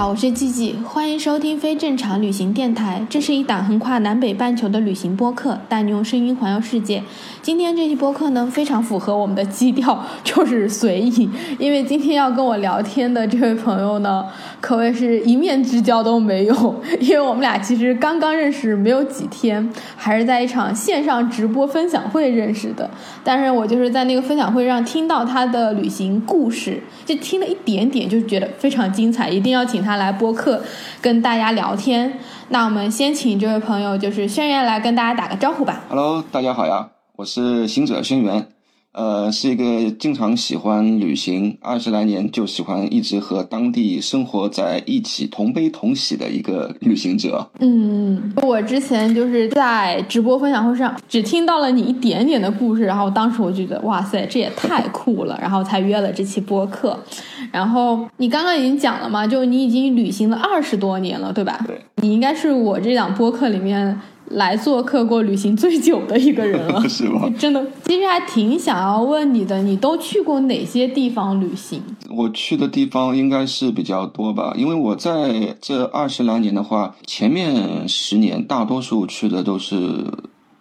好，我是季季，欢迎收听非正常旅行电台。这是一档横跨南北半球的旅行播客，带你用声音环游世界。今天这期播客呢，非常符合我们的基调，就是随意。因为今天要跟我聊天的这位朋友呢，可谓是一面之交都没有，因为我们俩其实刚刚认识没有几天，还是在一场线上直播分享会认识的。但是我就是在那个分享会上听到他的旅行故事，就听了一点点，就觉得非常精彩，一定要请他来播客跟大家聊天。那我们先请这位朋友，就是轩辕来跟大家打个招呼吧。Hello，大家好呀，我是行者轩辕，呃，是一个经常喜欢旅行，二十来年就喜欢一直和当地生活在一起同悲同喜的一个旅行者。嗯，我之前就是在直播分享会上只听到了你一点点的故事，然后当时我就觉得哇塞，这也太酷了，然后才约了这期播客。然后你刚刚已经讲了嘛，就你已经旅行了二十多年了，对吧？对，你应该是我这档播客里面来做客过旅行最久的一个人了。是吧？真的，其实还挺想要问你的，你都去过哪些地方旅行？我去的地方应该是比较多吧，因为我在这二十来年的话，前面十年大多数去的都是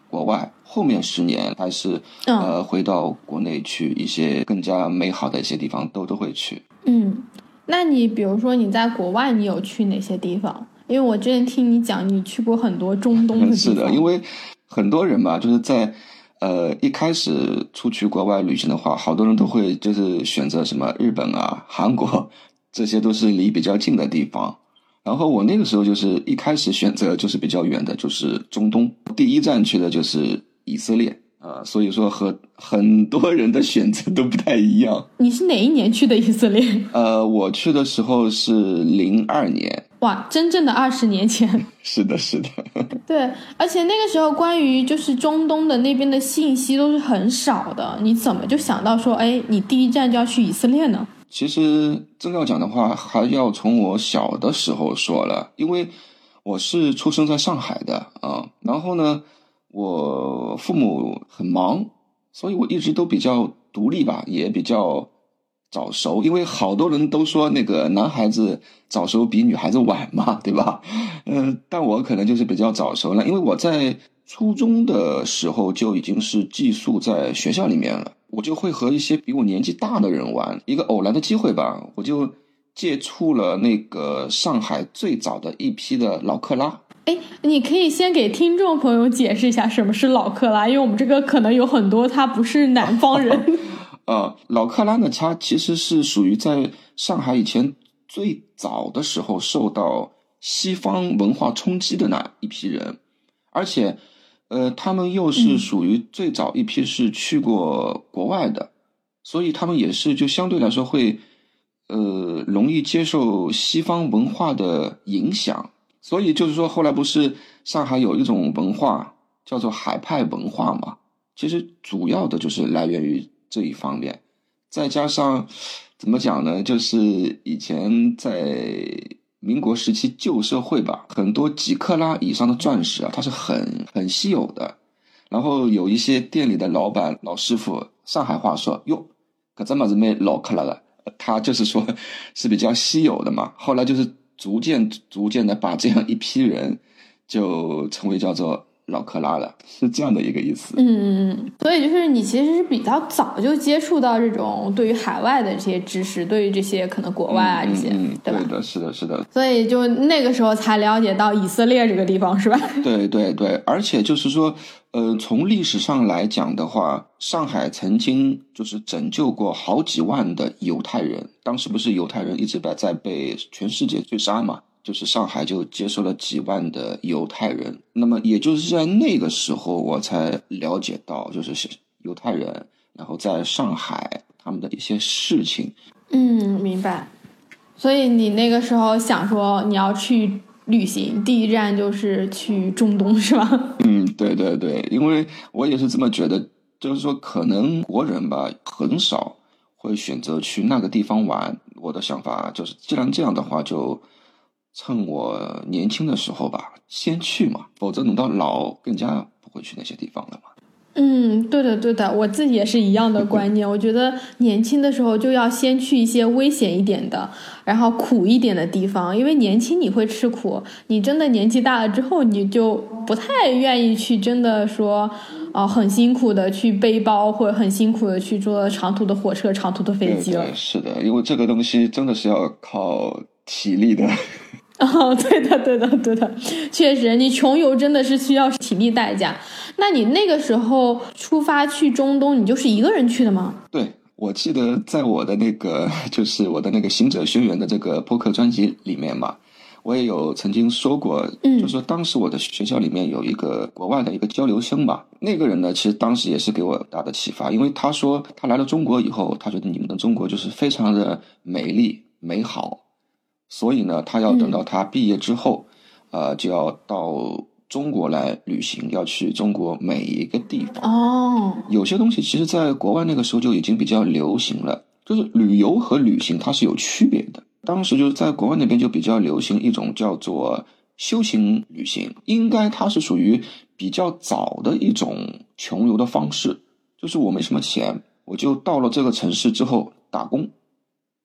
国外，后面十年还是、嗯呃回到国内去一些更加美好的一些地方都都会去。嗯，那你比如说你在国外，你有去哪些地方？因为我之前听你讲，你去过很多中东的地方。是的，因为很多人吧，就是在呃一开始出去国外旅行的话，好多人都会就是选择什么日本啊、韩国，这些都是离比较近的地方。然后我那个时候就是一开始选择就是比较远的，就是中东，第一站去的就是以色列。呃，所以说和很多人的选择都不太一样。你是哪一年去的以色列？呃，我去的时候是零二年，哇，真正的二十年前。是的，是的。对，而且那个时候关于就是中东的那边的信息都是很少的，你怎么就想到说，哎，你第一站就要去以色列呢？其实真要讲的话，还要从我小的时候说了，因为我是出生在上海的啊。然后呢，我父母很忙，所以我一直都比较独立吧，也比较早熟。因为好多人都说那个男孩子早熟比女孩子晚嘛，对吧？嗯、但我可能就是比较早熟了，因为我在初中的时候就已经是寄宿在学校里面了。我就会和一些比我年纪大的人玩，一个偶然的机会吧，我就接触了那个上海最早的一批的老克拉。哎，你可以先给听众朋友解释一下什么是老克拉，因为我们这个可能有很多他不是南方人。呃，老克拉呢，它其实是属于在上海以前最早的时候受到西方文化冲击的那一批人，而且，呃，他们又是属于最早一批是去过国外的，所以他们也是就相对来说会，呃，容易接受西方文化的影响。所以就是说，后来不是上海有一种文化叫做海派文化嘛？其实主要的就是来源于这一方面，再加上怎么讲呢？就是以前在民国时期旧社会吧，很多几克拉以上的钻石啊，它是很很稀有的。然后有一些店里的老板、老师傅，上海话说：“哟，可这么子没老克拉了。”他就是说 是比较稀有的嘛。后来就是逐渐逐渐的把这样一批人就成为叫做老克拉了，是这样的一个意思。嗯嗯嗯，所以就是你其实是比较早就接触到这种对于海外的这些知识，对于这些可能国外啊这些，嗯，嗯对吧？的，是的，是的，所以就那个时候才了解到以色列这个地方，是吧？对对对，而且就是说，呃，从历史上来讲的话，上海曾经就是拯救过好几万的犹太人，当时不是犹太人一直在在被全世界追杀嘛？就是上海就接收了几万的犹太人，那么也就是在那个时候，我才了解到，就是犹太人，然后在上海他们的一些事情。嗯，明白。所以你那个时候想说你要去旅行，第一站就是去中东，是吧？嗯，对对对，因为我也是这么觉得，就是说可能国人吧很少会选择去那个地方玩。我的想法就是，既然这样的话，就趁我年轻的时候吧，先去嘛，否则等到老更加不会去那些地方了嘛。嗯，对的，对的，我自己也是一样的观念。我觉得年轻的时候就要先去一些危险一点的，然后苦一点的地方，因为年轻你会吃苦，你真的年纪大了之后，你就不太愿意去真的说，哦、很辛苦的去背包，或者很辛苦的去坐长途的火车、长途的飞机了对对，。是的，因为这个东西真的是要靠体力的。哦，对的，对的，对的，确实，你穷游真的是需要体力代价。那你那个时候出发去中东，你就是一个人去的吗？对，我记得在我的那个就是我的那个《行者轩辕》的这个播客专辑里面嘛，我也有曾经说过，嗯就是说当时我的学校里面有一个国外的一个交流生吧，那个人呢，其实当时也是给我很大的启发，因为他说他来了中国以后，他觉得你们的中国就是非常的美丽美好，所以呢，他要等到他毕业之后，呃，就要到中国来旅行，要去中国每一个地方。哦，有些东西其实在国外那个时候就已经比较流行了，就是旅游和旅行它是有区别的。当时就是在国外那边就比较流行一种叫做修行旅行，应该它是属于比较早的一种穷游的方式。就是我没什么钱，我就到了这个城市之后打工，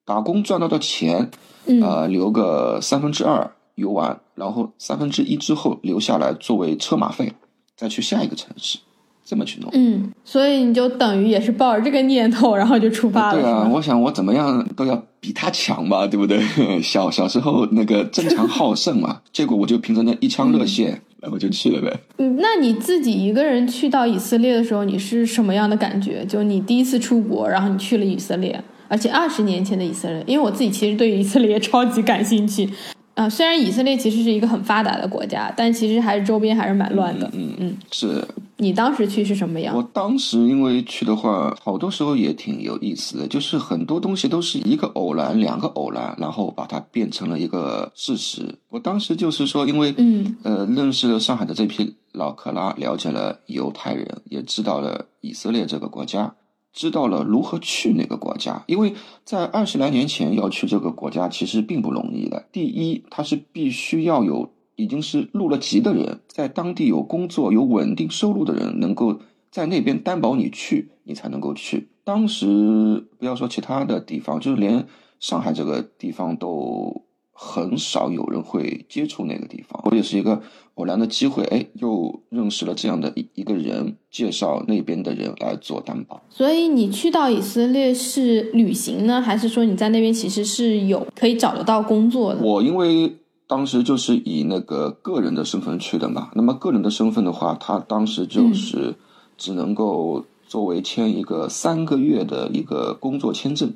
打工赚到的钱，嗯，呃，留个三分之二游玩，然后三分之一之后留下来作为车马费，再去下一个城市，这么去弄。嗯，所以你就等于也是抱着这个念头，然后就出发了，对啊，我想我怎么样都要比他强吧，对不对？小小时候那个争强好胜嘛，结果我就凭着那一腔热血，然后就去了呗。嗯，那你自己一个人去到以色列的时候，你是什么样的感觉？就你第一次出国，然后你去了以色列，而且二十年前的以色列，因为我自己其实对以色列超级感兴趣。啊、虽然以色列其实是一个很发达的国家，但其实还是周边还是蛮乱的。嗯嗯，是你当时去是什么样？我当时因为去的话，好多时候也挺有意思的，就是很多东西都是一个偶然、两个偶然，然后把它变成了一个事实。我当时就是说，因为嗯呃，认识了上海的这批老克拉，了解了犹太人，也知道了以色列这个国家，知道了如何去那个国家。因为在二十来年前要去这个国家，其实并不容易的。第一，它是必须要有已经是入了籍的人，在当地有工作、有稳定收入的人，能够在那边担保你去，你才能够去。当时不要说其他的地方，就是连上海这个地方都很少有人会接触那个地方。我也是一个偶然的机会，哎，又认识了这样的一一个人，介绍那边的人来做担保。所以你去到以色列是旅行呢，还是说你在那边其实是有可以找得到工作的？我因为当时就是以那个个人的身份去的嘛，那么个人的身份的话，他当时就是只能够作为签一个三个月的一个工作签证，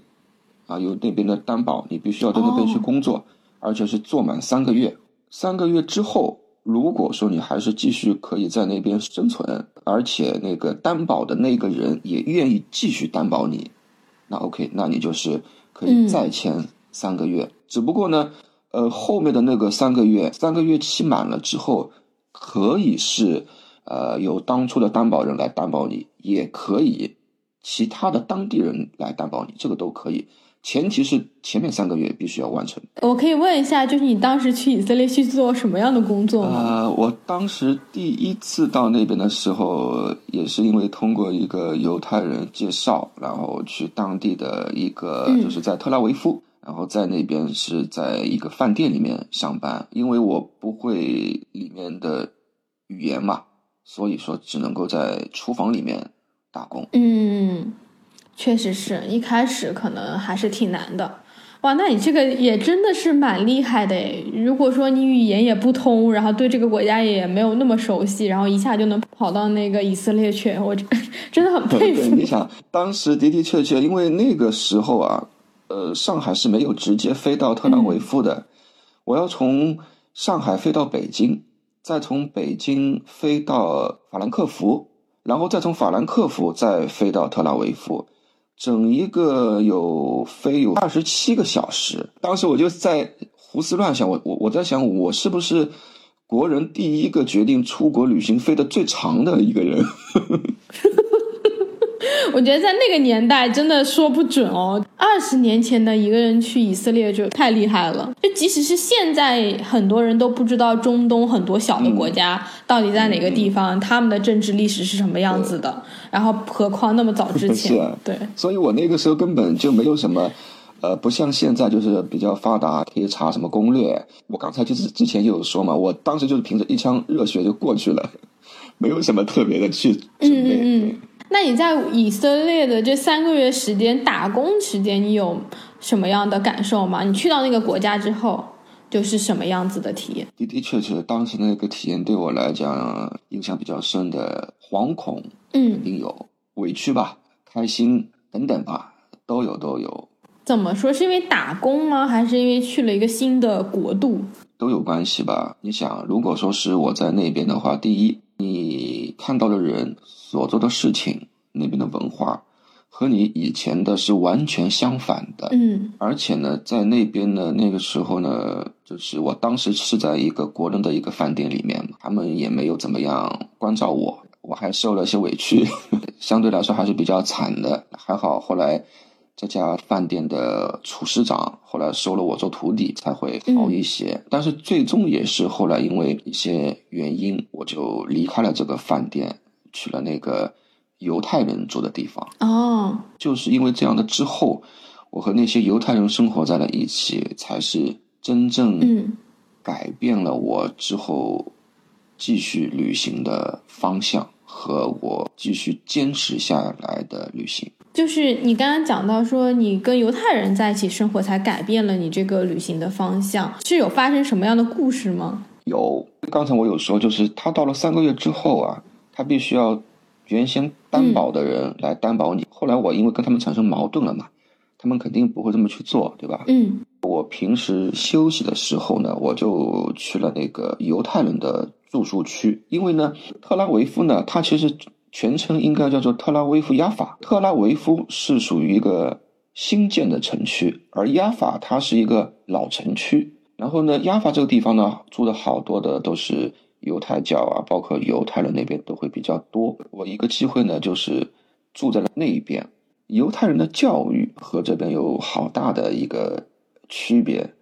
啊，有那边的担保，你必须要在那边去工作，而且是做满三个月。三个月之后，如果说你还是继续可以在那边生存，而且那个担保的那个人也愿意继续担保你，那 OK，那你就是可以再签三个月。只不过呢，呃，后面的那个三个月，三个月期满了之后，可以是呃由当初的担保人来担保你，也可以其他的当地人来担保你，这个都可以。前提是前面三个月必须要完成。我可以问一下，就是你当时去以色列去做什么样的工作吗？呃，我当时第一次到那边的时候，也是因为通过一个犹太人介绍，然后去当地的一个，嗯就是在特拉维夫，然后在那边是在一个饭店里面上班，因为我不会里面的语言嘛，所以说只能够在厨房里面打工。嗯，确实是一开始可能还是挺难的。哇，那你这个也真的是蛮厉害的诶。如果说你语言也不通，然后对这个国家也没有那么熟悉，然后一下就能跑到那个以色列去，我真 真的很佩对，服你。想，当时的的确确，因为那个时候啊，呃，上海是没有直接飞到特拉维夫的，我要从上海飞到北京，再从北京飞到法兰克福，然后再从法兰克福再飞到特拉维夫，整一个有飞有二十七个小时。当时我就在胡思乱想，我我我在想，我是不是国人第一个决定出国旅行飞的最长的一个人？我觉得在那个年代真的说不准哦。二十年前的一个人去以色列就太厉害了，就即使是现在，很多人都不知道中东很多小的国家到底在哪个地方，他们的政治历史是什么样子的。然后，何况那么早之前，是啊对，所以我那个时候根本就没有什么，呃，不像现在就是比较发达，可以查什么攻略。我刚才就是之前就有说嘛，我当时就是凭着一腔热血就过去了，没有什么特别的去准备。嗯那你在以色列的这三个月时间打工时间，你有什么样的感受吗？你去到那个国家之后，就是什么样子的体验？的的确确，当时那个体验对我来讲印象比较深的，惶恐嗯肯，定有，委屈吧，开心等等吧，都有都有怎么说？是因为打工吗？还是因为去了一个新的国度？都有关系吧。你想，如果说是我在那边的话，第一，你看到的人所做的事情，那边的文化和你以前的是完全相反的。嗯而且呢，在那边呢，那个时候呢，就是我当时是在一个国人的一个饭店里面，他们也没有怎么样关照我，我还受了些委屈，相对来说还是比较惨的。还好后来这家饭店的厨师长后来收了我做徒弟，才会好一些。但是最终也是后来因为一些原因，我就离开了这个饭店，去了那个犹太人住的地方。哦，就是因为这样的之后，我和那些犹太人生活在了一起，才是真正嗯改变了我之后继续旅行的方向和我继续坚持下来的旅行。就是你刚刚讲到说，你跟犹太人在一起生活，才改变了你这个旅行的方向，是有发生什么样的故事吗？有，刚才我有说，就是他到了三个月之后啊，他必须要原先担保的人来担保你。后来我因为跟他们产生矛盾了嘛，他们肯定不会这么去做，对吧？嗯我平时休息的时候呢，我就去了那个犹太人的住宿区，因为呢，特拉维夫呢，它其实全称应该叫做特拉维夫亚法。特拉维夫是属于一个新建的城区，而亚法它是一个老城区。然后呢，亚法这个地方呢，住的好多的都是犹太教啊，包括犹太人那边都会比较多。我一个机会呢，就是住在了那一边。犹太人的教育和这边有好大的一个区别，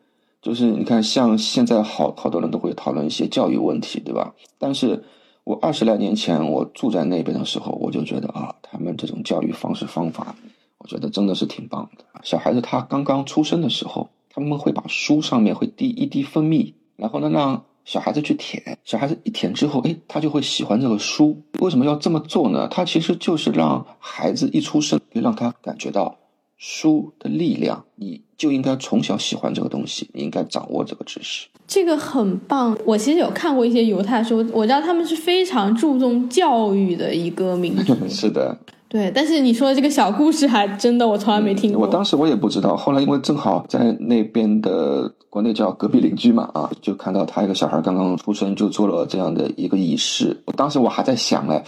就是你看，像现在好好多人都会讨论一些教育问题，对吧？但是我二十来年前我住在那边的时候，我就觉得啊，他们这种教育方式方法，我觉得真的是挺棒的。小孩子他刚刚出生的时候，他们会把书上面会滴一滴蜂蜜，然后呢让小孩子去舔，小孩子一舔之后，哎，他就会喜欢这个书。为什么要这么做呢？他其实就是让孩子一出生就让他感觉到书的力量，你就应该从小喜欢这个东西，你应该掌握这个知识。这个很棒。我其实有看过一些犹太书，我知道他们是非常注重教育的一个民族。是的，对，但是你说的这个小故事，还真的我从来没听过。我当时我也不知道，后来因为正好在那边的国内叫隔壁邻居嘛，啊，就看到他一个小孩刚刚出生就做了这样的一个仪式。我当时我还在想嘞，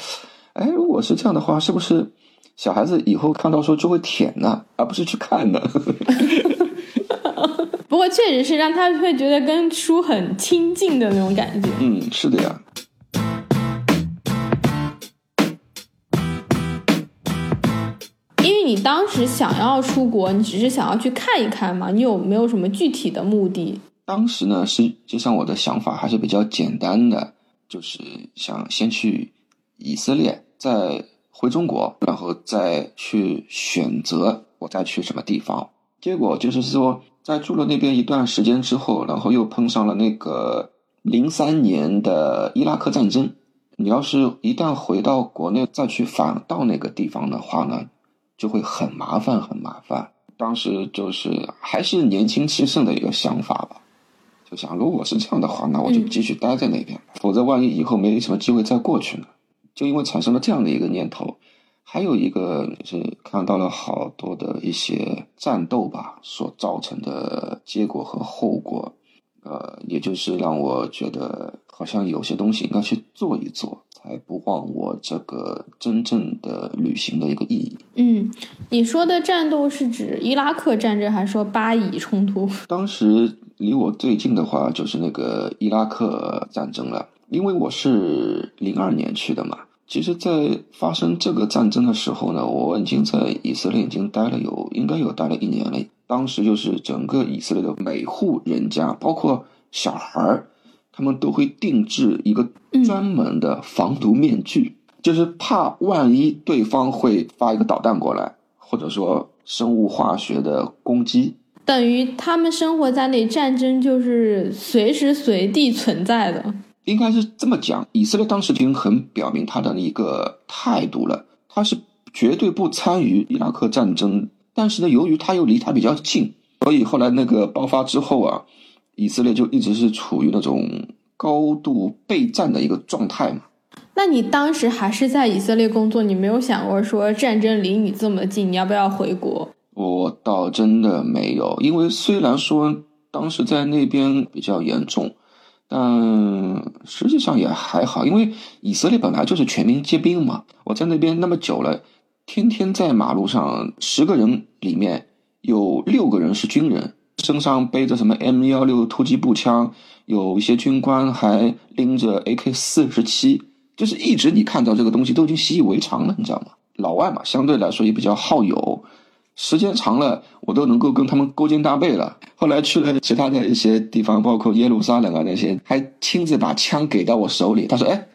哎，如果是这样的话，是不是小孩子以后看到说就会舔呢，而不是去看呢？不过确实是让他会觉得跟书很亲近的那种感觉。嗯，是的呀。因为你当时想要出国，你只是想要去看一看嘛，你有没有什么具体的目的？当时呢，实际上我的想法还是比较简单的，就是想先去以色列，再回中国，然后再去选择我再去什么地方。结果就是说，在住了那边一段时间之后，然后又碰上了那个零三年的伊拉克战争。你要是一旦回到国内再去返到那个地方的话呢，就会很麻烦，很麻烦。当时就是还是年轻气盛的一个想法吧。就想，如果是这样的话，那我就继续待在那边，否则万一以后没什么机会再过去呢？就因为产生了这样的一个念头，还有一个是看到了好多的一些战斗吧所造成的结果和后果，呃，也就是让我觉得好像有些东西应该去做一做，才不忘我这个真正的旅行的一个意义。嗯，你说的战斗是指伊拉克战争，还是说巴以冲突？当时离我最近的话就是那个伊拉克战争了，因为我是零二年去的嘛。其实，在发生这个战争的时候呢，我已经在以色列已经待了有应该有待了一年了。当时就是整个以色列的每户人家，包括小孩儿，他们都会定制一个专门的防毒面具，就是怕万一对方会发一个导弹过来，或者说生物化学的攻击。等于他们生活在那里，战争就是随时随地存在的。应该是这么讲，以色列当时已经很表明他的一个态度了，他是绝对不参与伊拉克战争。但是呢，由于他又离他比较近，所以后来那个爆发之后啊，以色列就一直是处于那种高度备战的一个状态嘛。那你当时还是在以色列工作，你没有想过说战争离你这么近，你要不要回国？我倒真的没有，因为虽然说当时在那边比较严重。但实际上也还好，因为以色列本来就是全民皆兵嘛。我在那边那么久了，天天在马路上，十个人里面有六个人是军人，身上背着什么 M 幺六突击步枪，有一些军官还拎着 AK 四十七，就是一直你看到这个东西都已经习以为常了，你知道吗？老外嘛，相对来说也比较好友。时间长了，我都能够跟他们勾肩搭背了。后来去了其他的一些地方，包括耶路撒冷啊那些，还亲自把枪给到我手里。他说：“哎，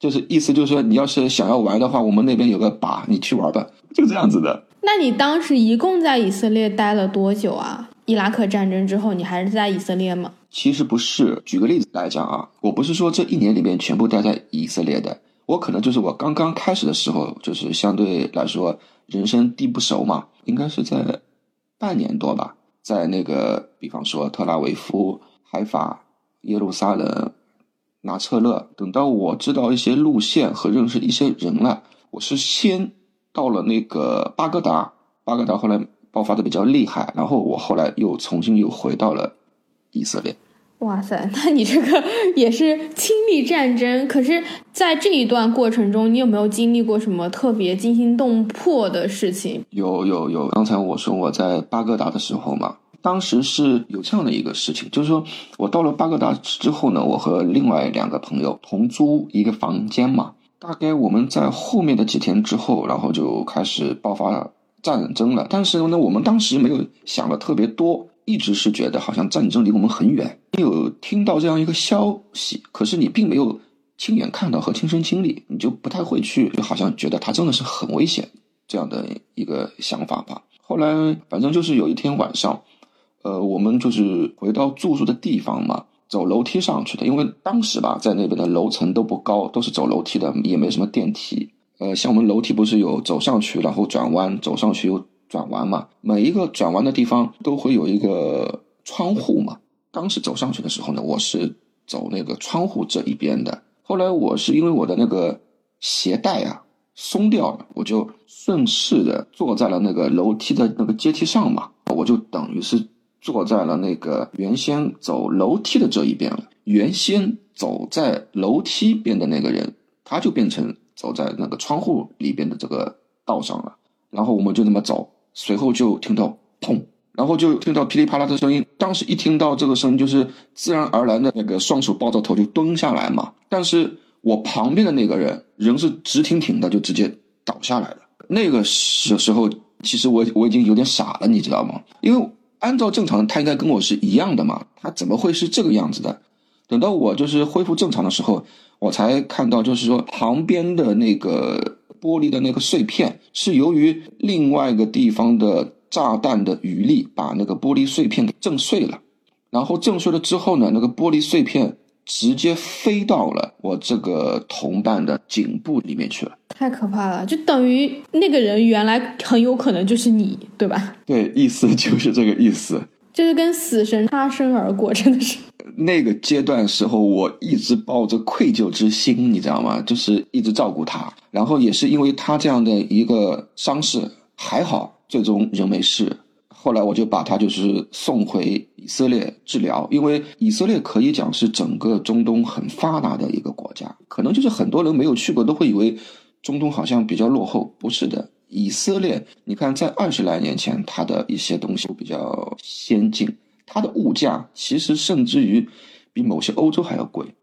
就是意思就是说，你要是想要玩的话，我们那边有个靶，你去玩吧。”就这样子的。那你当时一共在以色列待了多久啊？伊拉克战争之后，你还是在以色列吗？其实不是，举个例子来讲啊，我不是说这一年里面全部待在以色列的，我可能就是我刚刚开始的时候，就是相对来说人生地不熟嘛。应该是在半年多吧，在那个，比方说特拉维夫、海法、耶路撒冷、拿策勒。等到我知道一些路线和认识一些人了，我是先到了那个巴格达，巴格达后来爆发的比较厉害，然后我后来又重新又回到了以色列。哇塞，那你这个也是亲历战争。可是，在这一段过程中，你有没有经历过什么特别惊心动魄的事情？有有有，刚才我说我在巴格达的时候嘛，当时是有这样的一个事情，就是说我到了巴格达之后呢，我和另外两个朋友同租一个房间嘛。大概我们在后面的几天之后，然后就开始爆发战争了。但是呢，我们当时没有想的特别多。一直是觉得好像战争离我们很远，你有听到这样一个消息，可是你并没有亲眼看到和亲身经历，你就不太会去，就好像觉得它真的是很危险这样的一个想法吧。后来反正就是有一天晚上，呃，我们就是回到住宿的地方嘛，走楼梯上去的，因为当时吧，在那边的楼层都不高，都是走楼梯的，也没什么电梯。呃，像我们楼梯不是有走上去，然后转弯，走上去又。转弯嘛，每一个转弯的地方都会有一个窗户嘛。当时走上去的时候呢，我是走那个窗户这一边的。后来我是因为我的那个鞋带啊松掉了，我就顺势的坐在了那个楼梯的那个阶梯上嘛。我就等于是坐在了那个原先走楼梯的这一边了。原先走在楼梯边的那个人，他就变成走在那个窗户里边的这个道上了。然后我们就那么走。随后就听到砰，然后就听到噼里啪啦的声音。当时一听到这个声音，就是自然而然的那个双手抱着头就蹲下来嘛。但是我旁边的那个人仍是直挺挺的，就直接倒下来了。那个时时候，其实我我已经有点傻了，你知道吗？因为按照正常，他应该跟我是一样的嘛，他怎么会是这个样子的？等到我就是恢复正常的时候，我才看到，就是说旁边的那个。玻璃的那个碎片是由于另外一个地方的炸弹的余力把那个玻璃碎片给震碎了，然后震碎了之后呢，那个玻璃碎片直接飞到了我这个同伴的颈部里面去了，太可怕了！就等于那个人原来很有可能就是你，对吧？对，意思就是这个意思。就是跟死神擦身而过，真的是。那个阶段时候，我一直抱着愧疚之心，你知道吗？就是一直照顾他，然后也是因为他这样的一个伤势，还好最终人没事。后来我就把他就是送回以色列治疗，因为以色列可以讲是整个中东很发达的一个国家，可能就是很多人没有去过，都会以为中东好像比较落后，不是的。以色列，你看，在二十来年前，它的一些东西比较先进，它的物价其实甚至于比某些欧洲还要贵。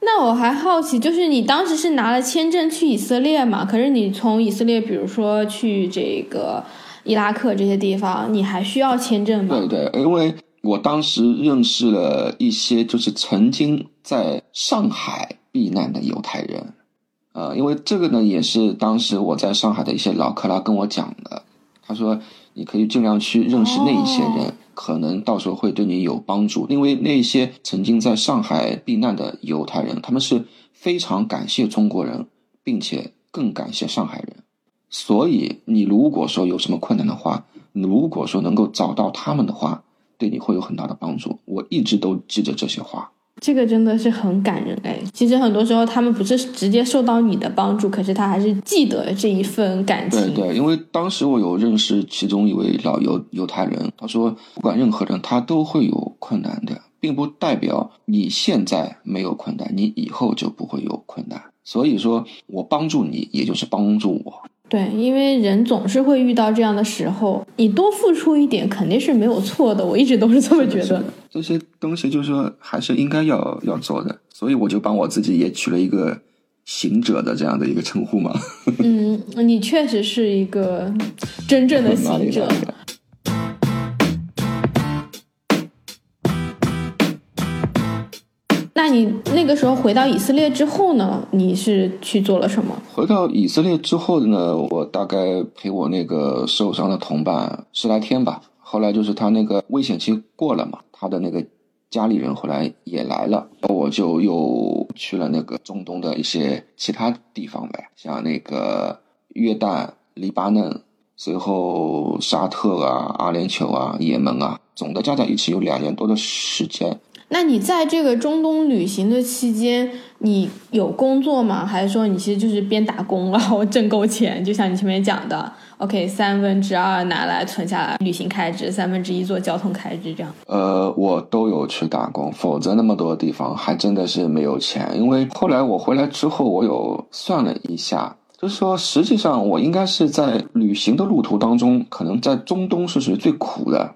那我还好奇，就是你当时是拿了签证去以色列嘛？可是你从以色列，比如说去这个伊拉克这些地方，你还需要签证吗？对对，因为我当时认识了一些就是曾经在上海避难的犹太人，呃，因为这个呢也是当时我在上海的一些老克拉跟我讲的，他说你可以尽量去认识那一些人，哦可能到时候会对你有帮助，因为那些曾经在上海避难的犹太人，他们是非常感谢中国人，并且更感谢上海人。所以，你如果说有什么困难的话，如果说能够找到他们的话，对你会有很大的帮助。我一直都记着这些话。这个真的是很感人哎。其实很多时候他们不是直接受到你的帮助，可是他还是记得这一份感情。对对，因为当时我有认识其中一位老犹犹太人，他说，不管任何人，他都会有困难的，并不代表你现在没有困难，你以后就不会有困难。所以说我帮助你，也就是帮助我。对，因为人总是会遇到这样的时候，你多付出一点肯定是没有错的。我一直都是这么觉得。这些东西就是说还是应该要要做的，所以我就帮我自己也取了一个行者的这样的一个称呼嘛。嗯，你确实是一个真正的哪行者那你那个时候回到以色列之后呢？你是去做了什么？回到以色列之后呢，我大概陪我那个受伤的同伴十来天吧。后来就是他那个危险期过了嘛，他的那个家里人后来也来了，我就又去了那个中东的一些其他地方呗，像那个约旦、黎巴嫩，随后沙特啊、阿联酋啊、也门啊，总的加在一起有两年多的时间。那你在这个中东旅行的期间，你有工作吗？还是说你其实就是边打工 然后挣够钱？就像你前面讲的，OK，三分之二拿来存下来旅行开支，三分之一做交通开支，这样。呃，我都有去打工，否则那么多地方还真的是没有钱。因为后来我回来之后，我有算了一下，就是说实际上我应该是在旅行的路途当中，可能在中东是属于最苦的。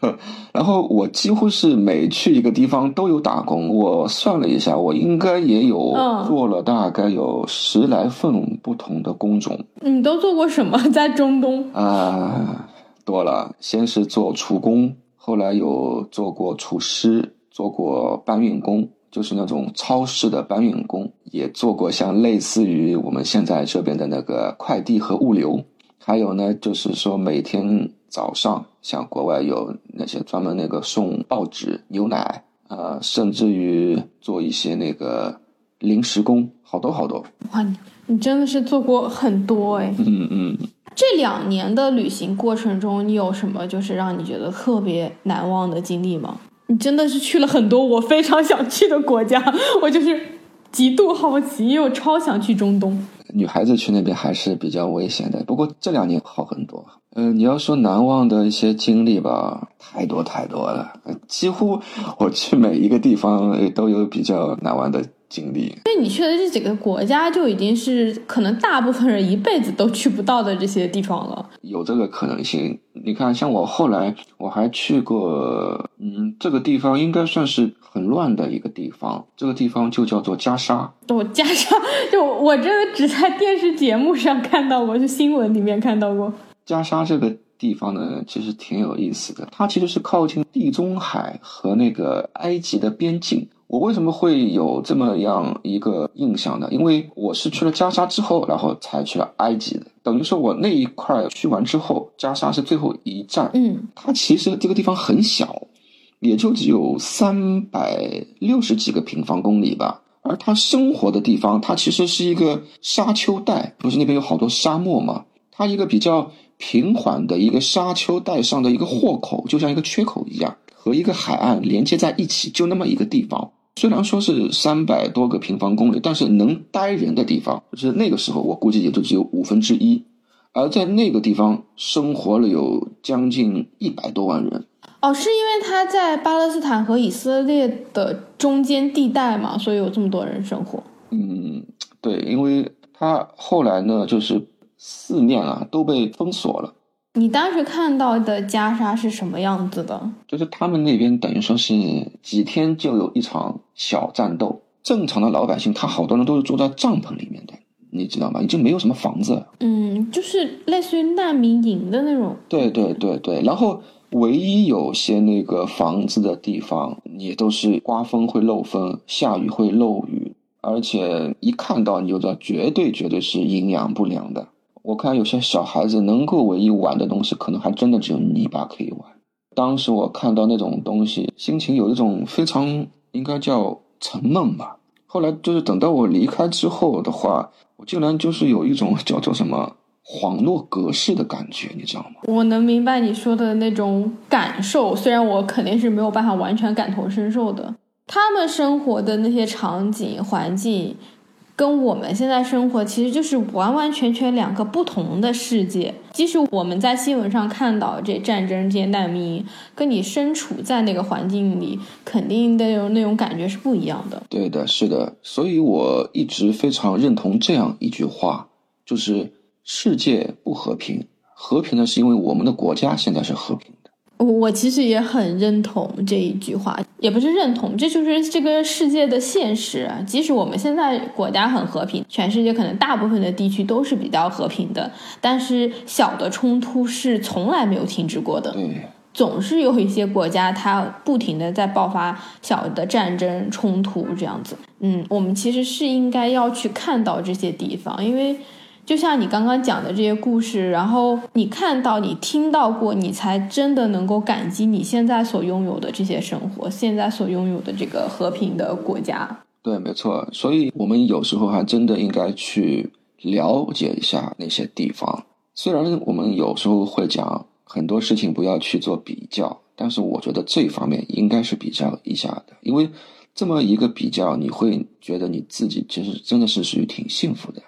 然后我几乎是每去一个地方都有打工，我算了一下，我应该也有嗯做了大概有十来份不同的工种。你都做过什么 在中东？啊，多了，先是做厨工，后来有做过厨师，做过搬运工，就是那种超市的搬运工，也做过像类似于我们现在这边的那个快递和物流。还有呢，就是说每天早上，像国外有那些专门那个送报纸、牛奶，呃，甚至于做一些那个临时工，好多好多。哇，你你真的是做过很多哎。嗯嗯。这两年的旅行过程中，你有什么就是让你觉得特别难忘的经历吗？你真的是去了很多我非常想去的国家，我就是极度好奇，我超想去中东。女孩子去那边还是比较危险的，不过这两年好很多。呃，你要说难忘的一些经历吧，太多太多了，几乎我去每一个地方都有比较难忘的经历。因为你去的这几个国家，就已经是可能大部分人一辈子都去不到的这些地方了。有这个可能性。你看，像我后来我还去过，嗯，这个地方应该算是很乱的一个地方，这个地方就叫做加沙。我加沙，就我真的只在电视节目上看到过，就新闻里面看到过。加沙这个地方呢，其实挺有意思的。它其实是靠近地中海和那个埃及的边境。我为什么会有这么样一个印象呢？因为我是去了加沙之后，然后才去了埃及的。等于说我那一块去完之后，加沙是最后一站。嗯，它其实这个地方很小，也就只有三百六十几个平方公里吧。而它生活的地方，它其实是一个沙丘带，不是那边有好多沙漠吗？它一个比较平缓的一个沙丘带上的一个豁口，就像一个缺口一样，和一个海岸连接在一起，就那么一个地方。虽然说是三百多个平方公里，但是能待人的地方，就是那个时候我估计也就只有五分之一。而在那个地方生活了有将近一百多万人，哦，是因为它在巴勒斯坦和以色列的中间地带嘛，所以有这么多人生活。嗯，对，因为它后来呢，就是四面啊都被封锁了，你当时看到的袈裟是什么样子的？就是他们那边等于说是几天就有一场小战斗。正常的老百姓，他好多人都是住在帐篷里面的，你知道吗？已经没有什么房子了。嗯，就是类似于难民营的那种。对对对对，然后唯一有些那个房子的地方，也都是刮风会漏风，下雨会漏雨，而且一看到你就知道，绝对绝对是营养不良的。我看有些小孩子能够唯一玩的东西，可能还真的只有泥巴可以玩。当时我看到那种东西，心情有一种非常应该叫沉闷吧。后来就是等到我离开之后的话，我竟然就是有一种叫做什么恍若隔世的感觉，你知道吗？我能明白你说的那种感受，虽然我肯定是没有办法完全感同身受的。他们生活的那些场景环境，跟我们现在生活其实就是完完全全两个不同的世界。即使我们在新闻上看到这战争、这些难民，跟你身处在那个环境里，肯定的那种那种感觉是不一样的。对的，是的，所以我一直非常认同这样一句话，就是世界不和平，和平呢是因为我们的国家现在是和平。我我其实也很认同这一句话，也不是认同，这就是这个世界的现实啊。即使我们现在国家很和平，全世界可能大部分的地区都是比较和平的，但是小的冲突是从来没有停止过的。嗯，总是有一些国家，它不停的在爆发小的战争冲突这样子。嗯，我们其实是应该要去看到这些地方，因为就像你刚刚讲的这些故事，然后你看到、你听到过，你才真的能够感激你现在所拥有的这些生活，现在所拥有的这个和平的国家。对，没错。所以我们有时候还真的应该去了解一下那些地方。虽然我们有时候会讲很多事情不要去做比较，但是我觉得这方面应该是比较一下的，因为这么一个比较，你会觉得你自己其实真的是属于挺幸福的。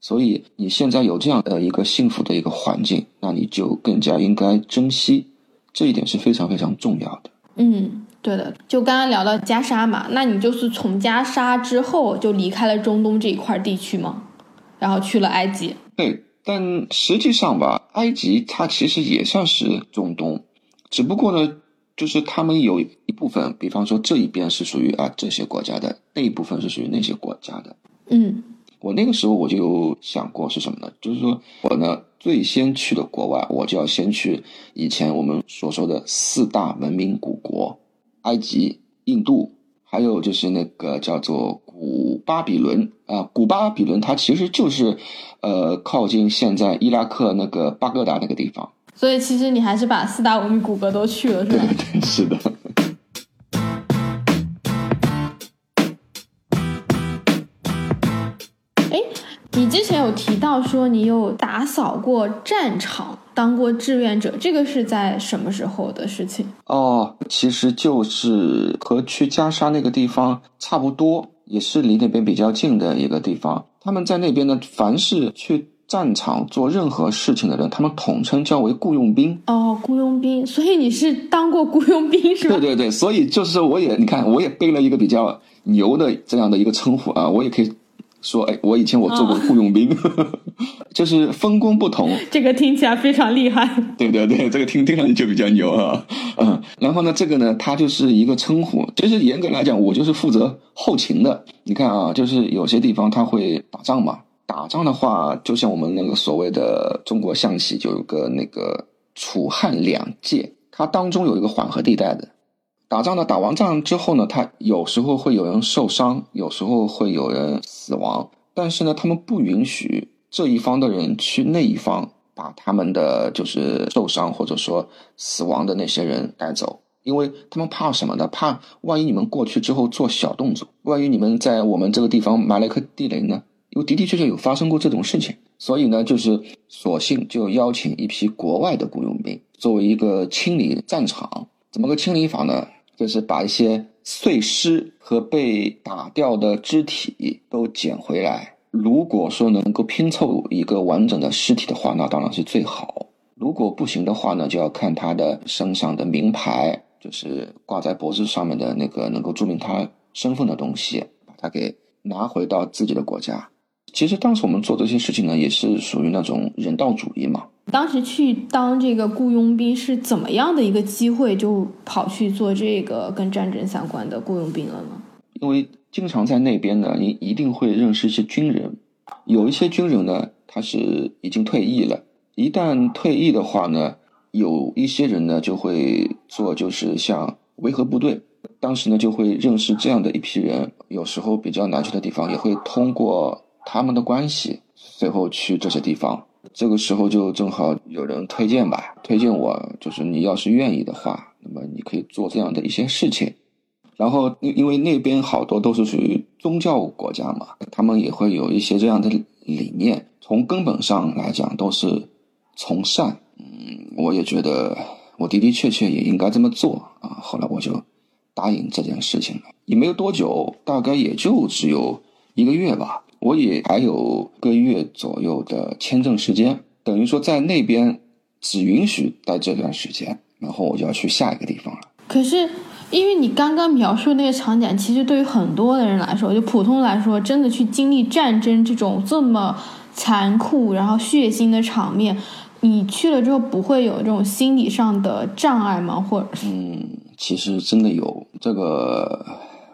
所以你现在有这样的一个幸福的一个环境，那你就更加应该珍惜，这一点是非常非常重要的。嗯，对的。就刚刚聊到袈裟嘛，那你就是从袈裟之后就离开了中东这一块地区吗？然后去了埃及。对，但实际上吧，埃及它其实也算是中东，只不过呢，就是他们有一部分，比方说这一边是属于啊这些国家的，那一部分是属于那些国家的。嗯我那个时候我就有想过是什么呢？就是说我呢最先去的国外，我就要先去以前我们所说的四大文明古国：埃及、印度，还有就是那个叫做古巴比伦啊。古巴比伦它其实就是呃靠近现在伊拉克那个巴格达那个地方。所以其实你还是把四大文明古国都去了，是吧对？是的。你之前有提到说你有打扫过战场，当过志愿者，这个是在什么时候的事情？哦，其实就是和去加沙那个地方差不多，也是离那边比较近的一个地方。他们在那边呢，凡是去战场做任何事情的人，他们统称叫为雇佣兵。哦，雇佣兵，所以你是当过雇佣兵是吧？对对对，所以就是说，我也你看，我也背了一个比较牛的这样的一个称呼啊，我也可以说，哎，我以前我做过雇佣兵，就是分工不同，这个听起来非常厉害。对对对，这个听听上去就比较牛啊，嗯，然后呢，这个呢，它就是一个称呼，其实严格来讲，我就是负责后勤的。你看啊，就是有些地方他会打仗嘛，打仗的话，就像我们那个所谓的中国象棋，就有个那个楚汉两界，它当中有一个缓和地带的。打仗呢，打完仗之后呢，他有时候会有人受伤，有时候会有人死亡，但是呢，他们不允许这一方的人去那一方把他们的就是受伤或者说死亡的那些人带走，因为他们怕什么呢？怕万一你们过去之后做小动作，万一你们在我们这个地方埋了一颗地雷呢？因为的的确确有发生过这种事情，所以呢，就是索性就邀请一批国外的雇佣兵作为一个清理战场。怎么个清理法呢？就是把一些碎尸和被打掉的肢体都捡回来。如果说能够拼凑一个完整的尸体的话，那当然是最好。如果不行的话呢，就要看他的身上的名牌，就是挂在脖子上面的那个能够注明他身份的东西，把它给拿回到自己的国家。其实当时我们做这些事情呢，也是属于那种人道主义嘛。当时去当这个雇佣兵是怎么样的一个机会，就跑去做这个跟战争相关的雇佣兵了呢？因为经常在那边呢，你一定会认识一些军人，有一些军人呢，他是已经退役了。一旦退役的话呢，有一些人呢就会做，就是像维和部队。当时呢就会认识这样的一批人，有时候比较难去的地方，也会通过他们的关系，最后去这些地方。这个时候就正好有人推荐吧，推荐我，就是你要是愿意的话，那么你可以做这样的一些事情。然后因因为那边好多都是属于宗教国家嘛，他们也会有一些这样的理念，从根本上来讲都是从善。嗯，我也觉得我的的确确也应该这么做啊。后来我就答应这件事情了，也没有多久，大概也就只有一个月吧。我也还有个月左右的签证时间，等于说在那边只允许待这段时间，然后我就要去下一个地方了。可是，因为你刚刚描述那个场景，其实对于很多的人来说，就普通来说，真的去经历战争这种这么残酷然后血腥的场面，你去了之后不会有这种心理上的障碍吗？或者是嗯，其实真的有这个，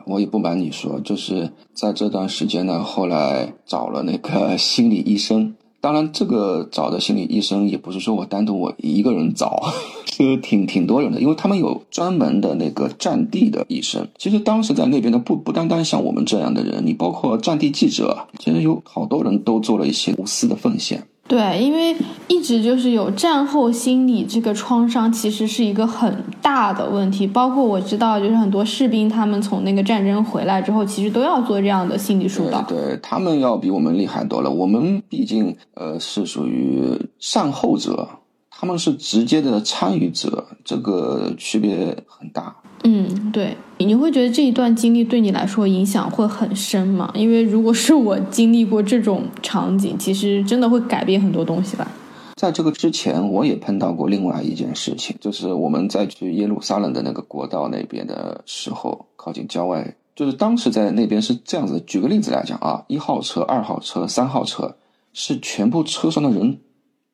我也不瞒你说，就是在这段时间呢，后来找了那个心理医生。当然，这个找的心理医生也不是说我单独我一个人找，是挺挺多人的，因为他们有专门的那个战地的医生。其实当时在那边的不不单单像我们这样的人，你包括战地记者，其实有好多人都做了一些无私的奉献。对，因为一直就是有战后心理这个创伤，其实是一个很大的问题。包括我知道，就是很多士兵他们从那个战争回来之后，其实都要做这样的心理疏导。对，他们要比我们厉害多了。我们毕竟呃是属于善后者，他们是直接的参与者，这个区别很大。嗯，对，你会觉得这一段经历对你来说影响会很深吗？因为如果是我经历过这种场景，其实真的会改变很多东西吧。在这个之前，我也碰到过另外一件事情，就是我们在去耶路撒冷的那个国道那边的时候，靠近郊外，就是当时在那边是这样子。举个例子来讲啊，一号车、二号车、三号车是全部车上的人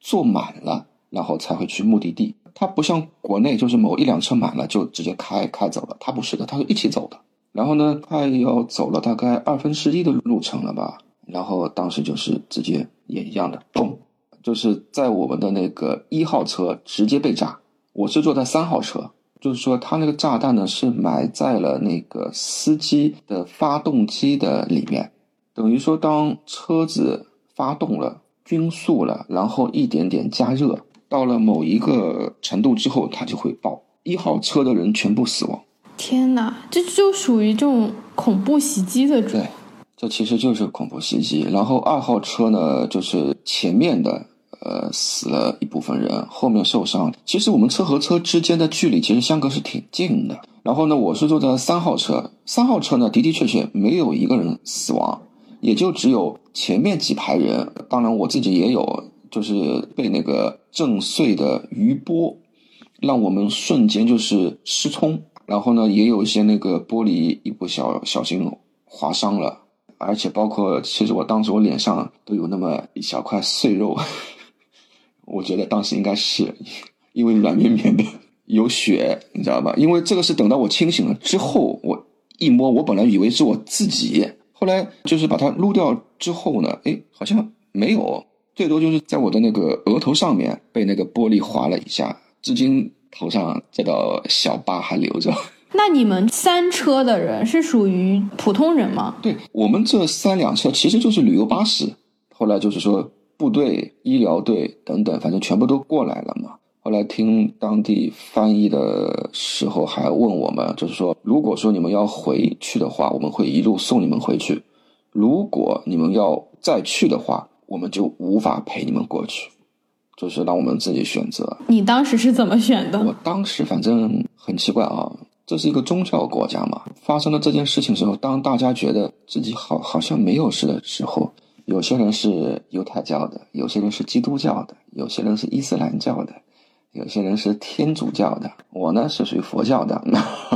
坐满了，然后才会去目的地。它不像国内，就是某一辆车满了就直接开开走了，它不是的，它是一起走的。然后呢，快要走了大概二分之一的路程了吧，然后当时就是直接也一样的，砰，就是在我们的那个一号车直接被炸，我是坐在三号车，就是说它那个炸弹呢是埋在了那个司机的发动机的里面，等于说当车子发动了、均速了，然后一点点加热。到了某一个程度之后，它就会爆。一号车的人全部死亡。天哪，这就属于这种恐怖袭击的这对，这其实就是恐怖袭击。然后二号车呢，就是前面的呃死了一部分人，后面受伤。其实我们车和车之间的距离其实相隔是挺近的。然后呢，我是坐在三号车，三号车呢的的确确没有一个人死亡，也就只有前面几排人。当然我自己也有。就是被那个震碎的余波，让我们瞬间就是失聪。然后呢，也有一些那个玻璃一不小小心划伤了，而且包括其实我当时我脸上都有那么一小块碎肉，我觉得当时应该是因为软绵绵的有血，你知道吧？因为这个是等到我清醒了之后，我一摸，我本来以为是我自己，后来就是把它撸掉之后呢，哎，好像没有。最多就是在我的那个额头上面被那个玻璃划了一下，至今头上这道小疤还留着。那你们三车的人是属于普通人吗？对我们这三辆车其实就是旅游巴士，后来就是说部队、医疗队等等，反正全部都过来了嘛。后来听当地翻译的时候还问我们，就是说如果说你们要回去的话，我们会一路送你们回去；如果你们要再去的话，我们就无法陪你们过去，就是让我们自己选择。你当时是怎么选的？我当时反正很奇怪啊，这是一个宗教国家嘛。发生了这件事情之后，当大家觉得自己好好像没有事的时候，有些人是犹太教的，有些人是基督教的，有些人是伊斯兰教的，有些人是天主教的，我呢是属于佛教的，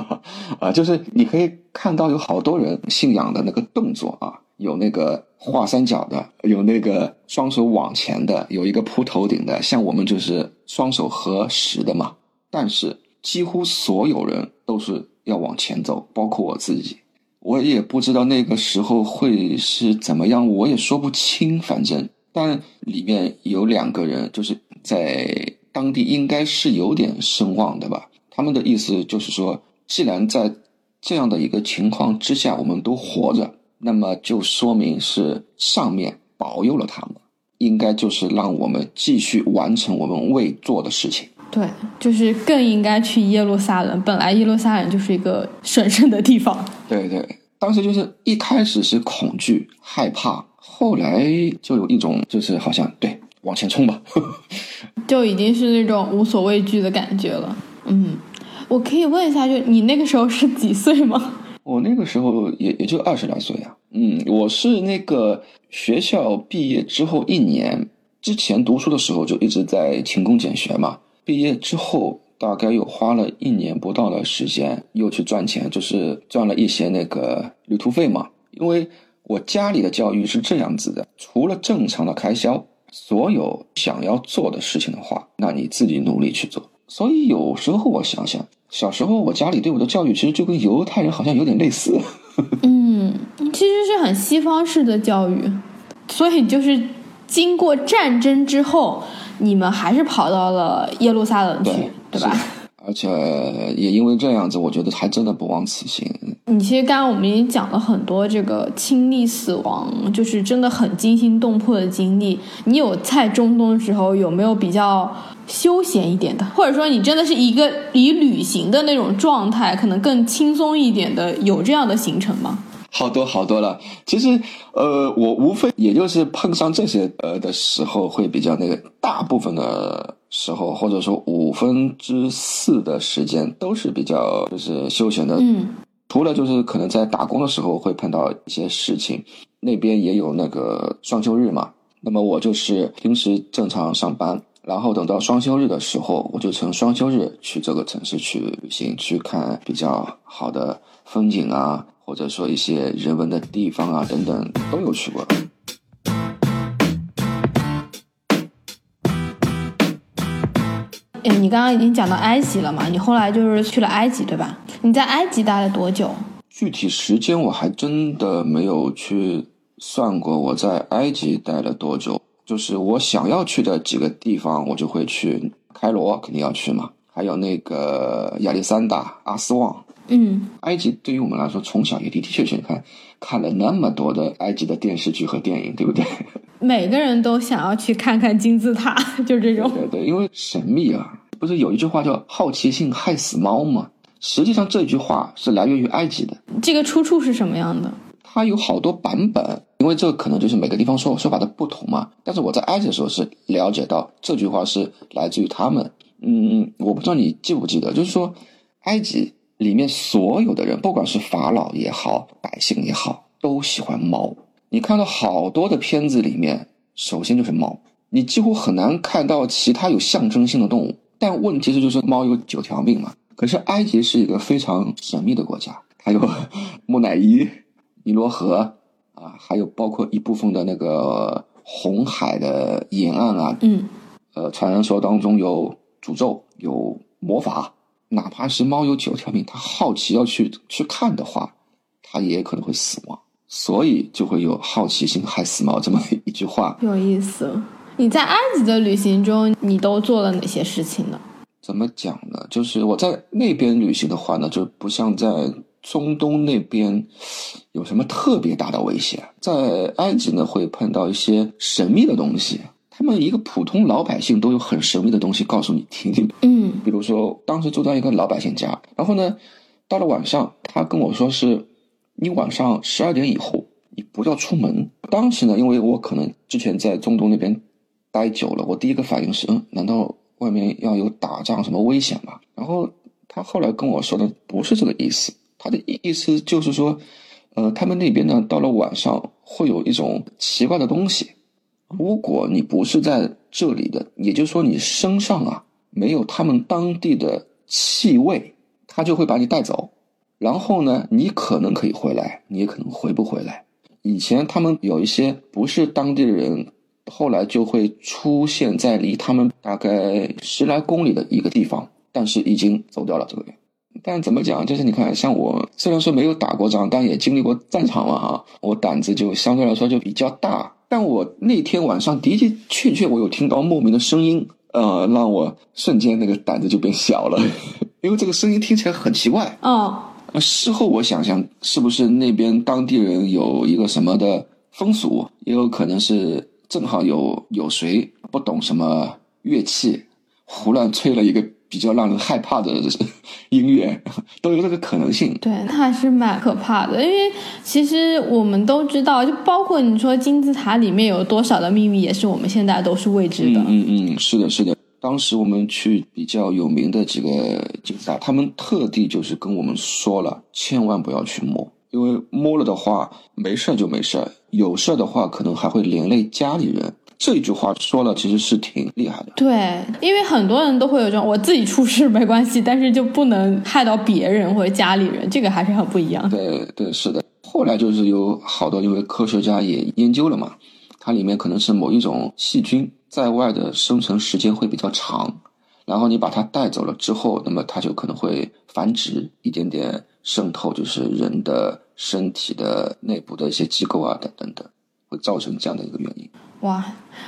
啊，就是你可以看到有好多人信仰的那个动作啊，有那个画三角的，有那个双手往前的，有一个铺头顶的，像我们就是双手合十的嘛。但是几乎所有人都是要往前走，包括我自己。我也不知道那个时候会是怎么样，我也说不清，反正。但里面有两个人，就是在当地应该是有点声望的吧。他们的意思就是说，既然在这样的一个情况之下，我们都活着，那么就说明是上面保佑了他们，应该就是让我们继续完成我们未做的事情。对，就是更应该去耶路撒冷。本来耶路撒冷就是一个神圣的地方。对对，当时就是一开始是恐惧、害怕，后来就有一种就是好像对往前冲吧。就已经是那种无所畏惧的感觉了。嗯，我可以问一下，就你那个时候是几岁吗？我那个时候也也就二十来岁啊。嗯，我是那个学校毕业之后一年之前读书的时候就一直在勤工俭学嘛。毕业之后大概又花了一年不到的时间，又去赚钱，就是赚了一些那个旅途费嘛。因为我家里的教育是这样子的，除了正常的开销，所有想要做的事情的话，那你自己努力去做。所以有时候我想想，小时候我家里对我的教育其实就跟犹太人好像有点类似。嗯，其实是很西方式的教育，所以就是经过战争之后，你们还是跑到了耶路撒冷去，对对吧？而且也因为这样子，我觉得还真的不枉此行。你其实刚刚我们已经讲了很多这个亲历死亡，就是真的很惊心动魄的经历。你有在中东的时候有没有比较休闲一点的，或者说你真的是一个以旅行的那种状态，可能更轻松一点的，有这样的行程吗？好多好多了。其实，呃，我无非也就是碰上这些呃的时候会比较那个，大部分的时候或者说五分之四的时间都是比较就是休闲的。嗯除了就是可能在打工的时候会碰到一些事情，那边也有那个双休日嘛。那么我就是平时正常上班，然后等到双休日的时候，我就乘双休日去这个城市去旅行，去看比较好的风景啊，或者说一些人文的地方啊等等都有去过。哎，你刚刚已经讲到埃及了嘛？你后来就是去了埃及，对吧？你在埃及待了多久？具体时间我还真的没有去算过，我在埃及待了多久。就是我想要去的几个地方，我就会去开罗，肯定要去嘛。还有那个亚历山大、阿斯旺。嗯，埃及对于我们来说，从小也的的确确看看了那么多的埃及的电视剧和电影，对不对？每个人都想要去看看金字塔，就这种。对对，因为神秘啊，不是有一句话叫“好奇心害死猫”吗？实际上这句话是来源于埃及的。这个出处是什么样的？它有好多版本，因为这可能就是每个地方说说法的不同嘛。但是我在埃及的时候是了解到这句话是来自于他们。嗯，我不知道你记不记得，就是说埃及里面所有的人，不管是法老也好，百姓也好，都喜欢猫。你看到好多的片子里面，首先就是猫，你几乎很难看到其他有象征性的动物。但问题是，就是猫有九条命嘛。可是埃及是一个非常神秘的国家，还有 木乃伊。尼罗河啊，还有包括一部分的那个红海的沿岸啊，嗯，呃，传说当中有诅咒、有魔法，哪怕是猫有九条命，它好奇要去去看的话，它也可能会死亡，所以就会有“好奇心害死猫”这么一句话。有意思。你在埃及的旅行中，你都做了哪些事情呢？怎么讲呢？就是我在那边旅行的话呢，就不像在中东那边有什么特别大的危险。在埃及呢，会碰到一些神秘的东西。他们一个普通老百姓都有很神秘的东西告诉你听听。嗯比如说，当时住在一个老百姓家，然后呢，到了晚上，他跟我说是，你晚上十二点以后你不要出门。当时呢，因为我可能之前在中东那边待久了，我第一个反应是，嗯，难道外面要有打仗什么危险吗？然后他后来跟我说的不是这个意思，他的意思就是说，呃，他们那边呢，到了晚上会有一种奇怪的东西，如果你不是在这里的，也就是说你身上啊没有他们当地的气味，他就会把你带走。然后呢，你可能可以回来，你也可能回不回来。以前他们有一些不是当地的人，后来就会出现在离他们大概十来公里的一个地方，但是已经走掉了这个人。但怎么讲，就是你看，像我虽然说没有打过仗，但也经历过战场嘛，哈，我胆子就相对来说就比较大。但我那天晚上的的确确，我有听到莫名的声音，呃，让我瞬间那个胆子就变小了，因为这个声音听起来很奇怪。哦，呃，事后我想想，是不是那边当地人有一个什么的风俗？也有可能是正好有有谁不懂什么乐器，胡乱吹了一个比较让人害怕的音乐，都有这个可能性。对，那还是蛮可怕的，因为其实我们都知道，就包括你说金字塔里面有多少的秘密，也是我们现在都是未知的。嗯嗯嗯，是的，是的。当时我们去比较有名的几个金字塔，他们特地就是跟我们说了，千万不要去摸，因为摸了的话没事儿就没事儿，有事儿的话可能还会连累家里人。这句话说了，其实是挺厉害的。对，因为很多人都会有这种，我自己出事没关系，但是就不能害到别人或者家里人，这个还是很不一样的。对对，是的。后来就是有好多，因为科学家也研究了嘛，它里面可能是某一种细菌在外的生存时间会比较长，然后你把它带走了之后，那么它就可能会繁殖，一点点渗透，就是人的身体的内部的一些机构啊等等等，会造成这样的一个原因。哇，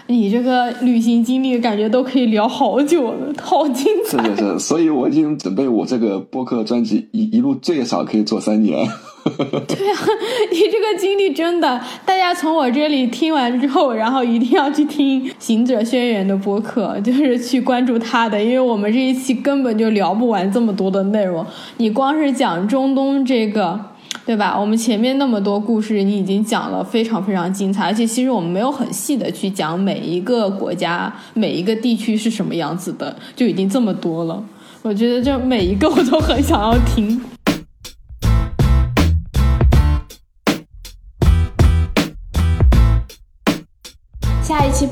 你这个旅行经历感觉都可以聊好久了，好精彩。是是是，所以我已经准备我这个播客专辑一一路最少可以做三年。对啊，你这个经历真的，大家从我这里听完之后，然后一定要去听《行者轩辕》的播客，就是去关注他的，因为我们这一期根本就聊不完这么多的内容。你光是讲中东这个，对吧？我们前面那么多故事，你已经讲了非常非常精彩，而且其实我们没有很细的去讲每一个国家、每一个地区是什么样子的，就已经这么多了。我觉得就每一个我都很想要听。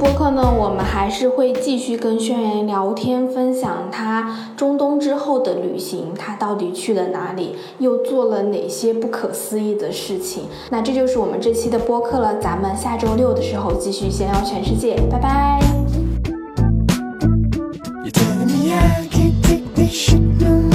播客呢，我们还是会继续跟轩辕聊天，分享他中东之后的旅行，他到底去了哪里，又做了哪些不可思议的事情。那这就是我们这期的播客了，咱们下周六的时候继续闲聊全世界，拜拜。You're